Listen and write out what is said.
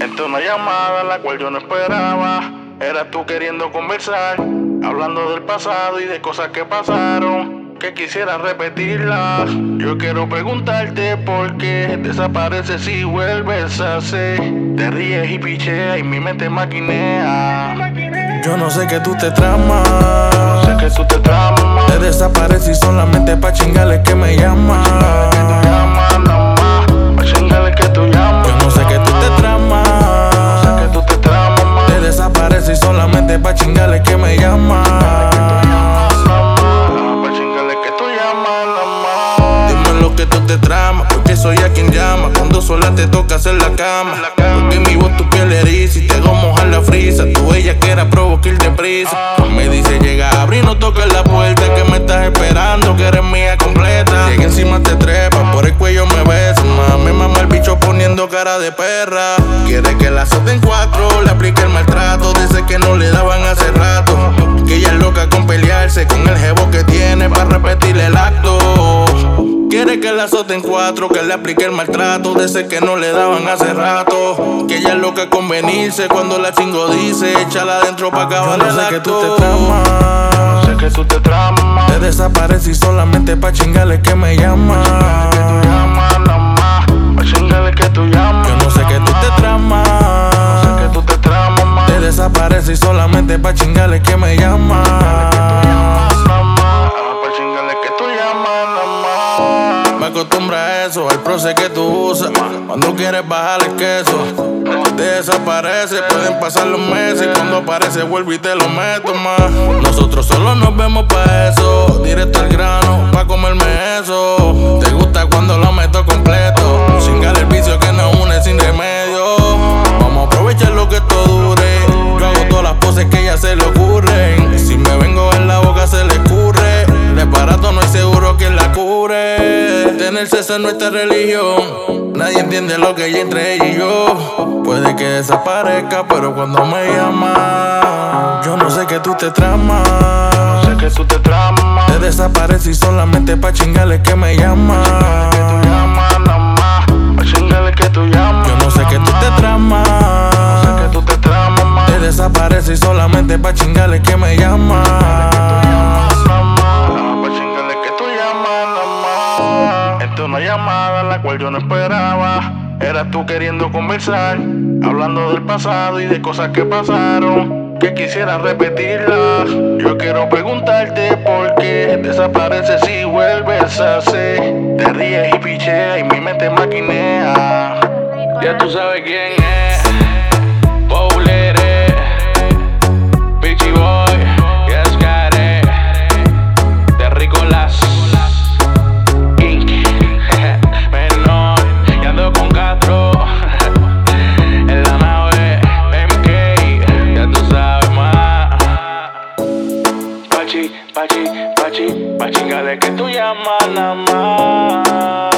Entró una llamada la cual yo no esperaba. Era tú queriendo conversar, hablando del pasado y de cosas que pasaron. Que quisiera repetirlas. Yo quiero preguntarte por qué desapareces y vuelves a ser. Te ríes y picheas y mi mente maquinea. Yo no sé que tú te tramas. Sé que tú te tramas. Te desapareces solamente pa' chingarle que me llamas te tramas, porque soy a quien llama. Cuando sola te toca hacer la cama. Porque mi voz tu piel eriza y te hago mojar la frisa. Tu ella que era provocar deprisa. Me dice llega a abrir, no toques la puerta. Que me estás esperando, que eres mía completa. Llega encima, te trepa, por el cuello me besa. Mami, mamá, el bicho poniendo cara de perra. Quiere que la en cuatro, le aplique el maltrato. Dice que no le daban hace rato. Que ella es loca con pelearse que la azoten cuatro, que le aplique el maltrato de ese que no le daban hace rato. Que ella es loca con venirse cuando la chingo dice, échala adentro pa' acabar el acto. que tú te tramas. Sé que tú te tramas. Te desapareces y solamente pa' chingarle que me llama. Que tú llamas nada más. Pa' chingarle que tú llamas. Yo no sé que tú te Sé tramas. que tú te tramas. Te desapareces y solamente pa' chingarle que me llama. Acostumbra a eso, al proce que tú usas. Cuando quieres bajar el queso, desaparece. Pueden pasar los meses cuando aparece vuelvo y te lo meto más. Nosotros solo nos vemos pa' eso, directo Tener sexo es nuestra religión. Nadie entiende lo que hay entre ella y yo. Puede que desaparezca, pero cuando me llama, yo no sé que tú te tramas. Sé que tú te tramas. Te desapareces y solamente pa' chingarle que me llama. Que tú llamas nada más. Pa' chingarle que tú llamas. Yo no sé que tú te Sé tramas. que tú te tramas más. Te desapareces y solamente pa' chingarle que me llama. Una llamada la cual yo no esperaba. Era tú queriendo conversar, hablando del pasado y de cosas que pasaron. Que quisiera repetirlas. Yo quiero preguntarte por qué desapareces y vuelves a ser. Te ríes y picheas y mi mente maquinea. Ya tú sabes quién es. Pachi, pachi, pachi. Pa' chingale que tú llamas nada más.